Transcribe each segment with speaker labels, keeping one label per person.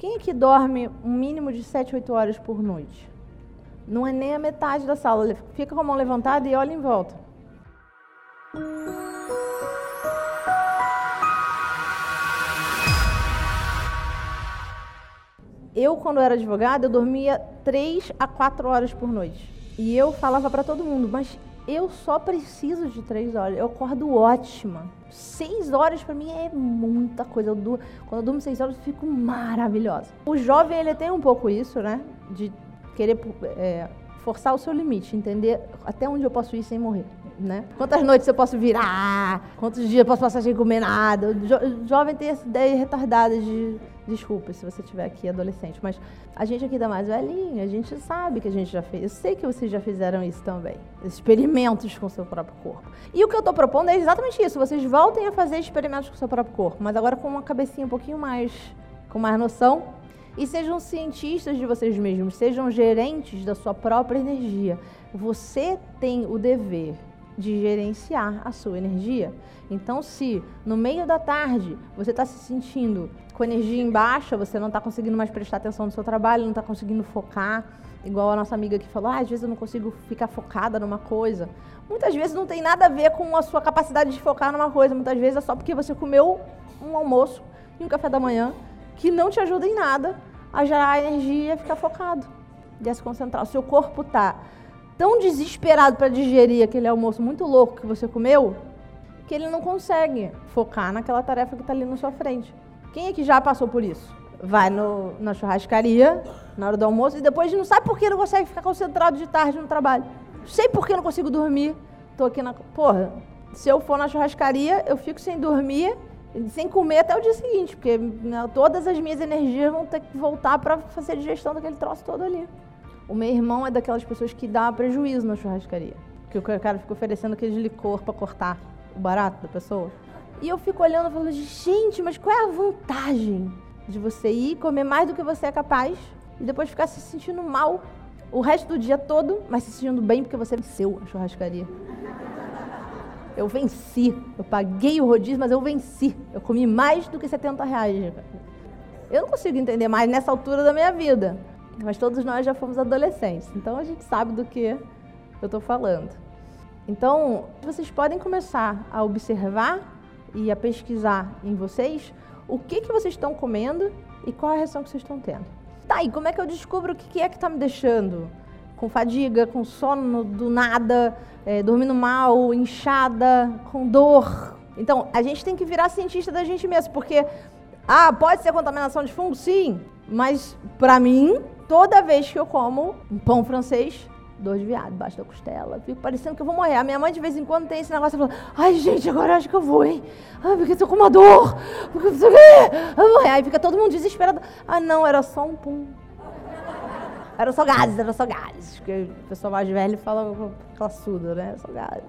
Speaker 1: Quem é que dorme um mínimo de 7, 8 horas por noite? Não é nem a metade da sala. Fica com a mão levantada e olha em volta. Eu, quando era advogada, eu dormia 3 a 4 horas por noite. E eu falava para todo mundo, mas eu só preciso de 3 horas. Eu acordo ótima. 6 horas para mim é muita coisa. Eu quando eu durmo 6 horas, eu fico maravilhosa. O jovem, ele tem um pouco isso, né? De querer é, forçar o seu limite, entender até onde eu posso ir sem morrer. Né? Quantas noites eu posso virar? Quantos dias eu posso passar sem comer nada? Jo jovem tem essa ideia retardada de desculpa se você estiver aqui adolescente, mas a gente aqui da mais velhinha, a gente sabe que a gente já fez. Eu sei que vocês já fizeram isso também. Experimentos com o seu próprio corpo. E o que eu estou propondo é exatamente isso. Vocês voltem a fazer experimentos com o seu próprio corpo, mas agora com uma cabecinha um pouquinho mais, com mais noção e sejam cientistas de vocês mesmos, sejam gerentes da sua própria energia. Você tem o dever de gerenciar a sua energia. Então, se no meio da tarde você está se sentindo com energia em baixa, você não está conseguindo mais prestar atenção no seu trabalho, não está conseguindo focar, igual a nossa amiga que falou, ah, às vezes eu não consigo ficar focada numa coisa. Muitas vezes não tem nada a ver com a sua capacidade de focar numa coisa, muitas vezes é só porque você comeu um almoço e um café da manhã que não te ajuda em nada a gerar energia e ficar focado e a se concentrar. O seu corpo está tão desesperado para digerir aquele almoço muito louco que você comeu que ele não consegue focar naquela tarefa que está ali na sua frente. Quem é que já passou por isso? Vai no, na churrascaria na hora do almoço e depois não sabe por que não consegue ficar concentrado de tarde no trabalho. Sei por que não consigo dormir. Tô aqui na. Porra, se eu for na churrascaria, eu fico sem dormir sem comer até o dia seguinte, porque né, todas as minhas energias vão ter que voltar para fazer a digestão daquele troço todo ali. O meu irmão é daquelas pessoas que dá prejuízo na churrascaria, que o cara fica oferecendo aquele licor para cortar o barato da pessoa. E eu fico olhando e falando, gente, mas qual é a vantagem de você ir comer mais do que você é capaz e depois ficar se sentindo mal o resto do dia todo, mas se sentindo bem porque você venceu a churrascaria? Eu venci. Eu paguei o rodízio, mas eu venci. Eu comi mais do que 70 reais. Eu não consigo entender mais nessa altura da minha vida. Mas todos nós já fomos adolescentes. Então a gente sabe do que eu estou falando. Então, vocês podem começar a observar e a pesquisar em vocês o que, que vocês estão comendo e qual a reação que vocês estão tendo. Tá, e como é que eu descubro o que é que está me deixando com fadiga, com sono do nada, é, dormindo mal, inchada, com dor. Então, a gente tem que virar cientista da gente mesmo, porque, ah, pode ser contaminação de fungo? Sim, mas para mim, toda vez que eu como um pão francês, dor de viado embaixo da costela. Fico parecendo que eu vou morrer. A minha mãe de vez em quando tem esse negócio, ela fala, ai gente, agora acho que eu vou, hein? Ai, porque estou com uma dor, porque não sei o quê. Aí fica todo mundo desesperado. Ah, não, era só um pum. Era só gases, era só gases. Porque o pessoal mais velho fala classudo, né? Só gases.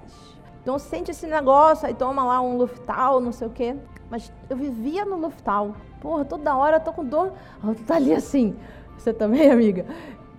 Speaker 1: Então sente esse negócio, aí toma lá um Luftal, não sei o quê. Mas eu vivia no Luftal. Porra, toda hora eu tô com dor. Tu tá ali assim. Você também, amiga?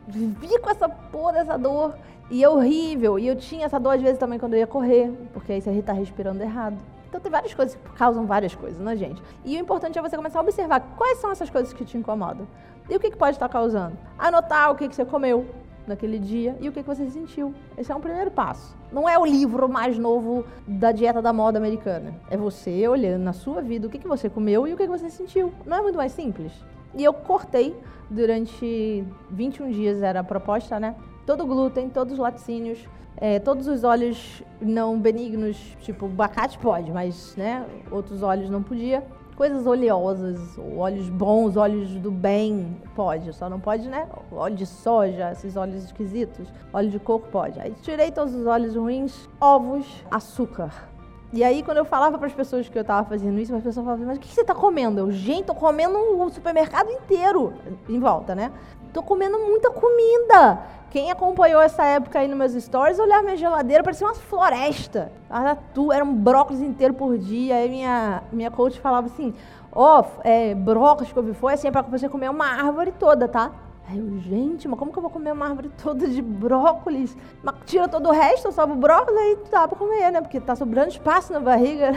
Speaker 1: Vivia com essa porra dessa dor. E é horrível. E eu tinha essa dor às vezes também quando eu ia correr. Porque aí você tá respirando errado. Então tem várias coisas que causam várias coisas, né, gente? E o importante é você começar a observar quais são essas coisas que te incomodam. E o que, que pode estar causando? Anotar o que, que você comeu naquele dia e o que, que você sentiu. Esse é um primeiro passo. Não é o livro mais novo da dieta da moda americana. É você olhando na sua vida o que, que você comeu e o que, que você sentiu. Não é muito mais simples? E eu cortei durante 21 dias, era a proposta, né? Todo glúten, todos os laticínios, é, todos os óleos não benignos, tipo abacate pode, mas né, outros óleos não podia. Coisas oleosas, óleos bons, óleos do bem, pode. Só não pode, né? Óleo de soja, esses óleos esquisitos. Óleo de coco pode. Aí tirei todos os óleos ruins, ovos, açúcar. E aí, quando eu falava para as pessoas que eu estava fazendo isso, as pessoas falavam, mas o que você está comendo? Eu, gente, tô comendo o supermercado inteiro em volta, né? Tô comendo muita comida. Quem acompanhou essa época aí nos meus stories, olhar minha geladeira, parecia uma floresta. Era, tu, era um brócolis inteiro por dia. Aí minha, minha coach falava assim, ó, oh, é, brócolis que eu foi assim, é pra você comer uma árvore toda, tá? Aí eu, gente, mas como que eu vou comer uma árvore toda de brócolis? Mas tira todo o resto, salva o brócolis, aí dá pra comer, né? Porque tá sobrando espaço na barriga.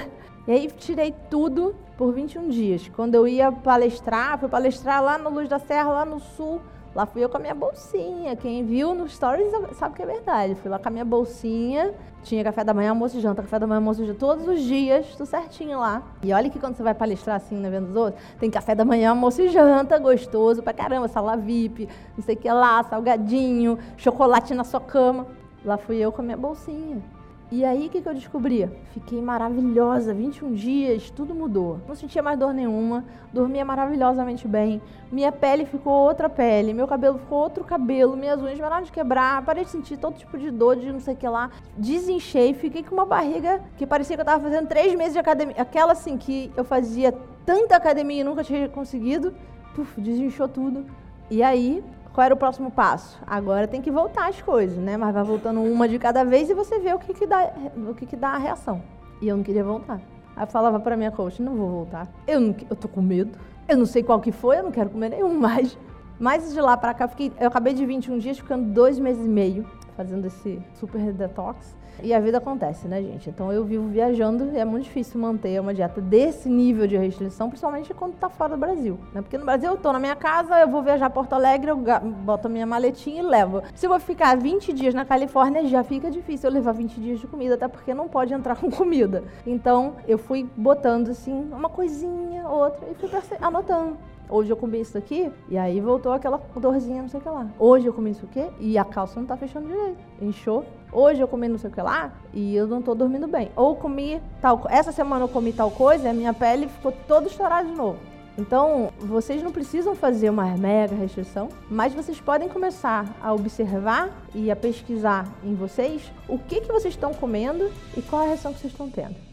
Speaker 1: E aí tirei tudo por 21 dias. Quando eu ia palestrar, fui palestrar lá no Luz da Serra, lá no sul. Lá fui eu com a minha bolsinha. Quem viu no Stories sabe que é verdade. Fui lá com a minha bolsinha. Tinha café da manhã, almoço e janta. Café da manhã, almoço e janta. Todos os dias, tudo certinho lá. E olha que quando você vai palestrar assim na venda dos outros, tem café da manhã, almoço e janta, gostoso pra caramba. Sala VIP, não sei o que lá, salgadinho, chocolate na sua cama. Lá fui eu com a minha bolsinha. E aí, o que, que eu descobri? Fiquei maravilhosa, 21 dias, tudo mudou. Não sentia mais dor nenhuma, dormia maravilhosamente bem. Minha pele ficou outra pele, meu cabelo ficou outro cabelo, minhas unhas pararam de quebrar, parei de sentir todo tipo de dor, de não sei o que lá. Desinchei, fiquei com uma barriga que parecia que eu tava fazendo três meses de academia. Aquela assim que eu fazia tanta academia e nunca tinha conseguido. Puf, desinchou tudo. E aí, qual era o próximo passo? Agora tem que voltar as coisas, né? Mas vai voltando uma de cada vez e você vê o que, que, dá, o que, que dá a reação. E eu não queria voltar. Aí eu falava pra minha coach, não vou voltar. Eu, não, eu tô com medo. Eu não sei qual que foi, eu não quero comer nenhum mais. Mas de lá pra cá, eu, fiquei, eu acabei de 21 dias ficando dois meses e meio fazendo esse super detox. E a vida acontece, né, gente? Então eu vivo viajando e é muito difícil manter uma dieta desse nível de restrição, principalmente quando tá fora do Brasil. Né? Porque no Brasil eu tô na minha casa, eu vou viajar a Porto Alegre, eu boto a minha maletinha e levo. Se eu vou ficar 20 dias na Califórnia, já fica difícil eu levar 20 dias de comida, até porque não pode entrar com comida. Então eu fui botando assim, uma coisinha, outra, e fui anotando. Hoje eu comi isso aqui, e aí voltou aquela dorzinha, não sei o que lá. Hoje eu comi isso aqui, e a calça não tá fechando direito. Inchou. Hoje eu comi não sei o que lá, e eu não tô dormindo bem. Ou comi tal Essa semana eu comi tal coisa, e a minha pele ficou toda estourada de novo. Então, vocês não precisam fazer uma mega restrição, mas vocês podem começar a observar e a pesquisar em vocês o que, que vocês estão comendo e qual a reação que vocês estão tendo.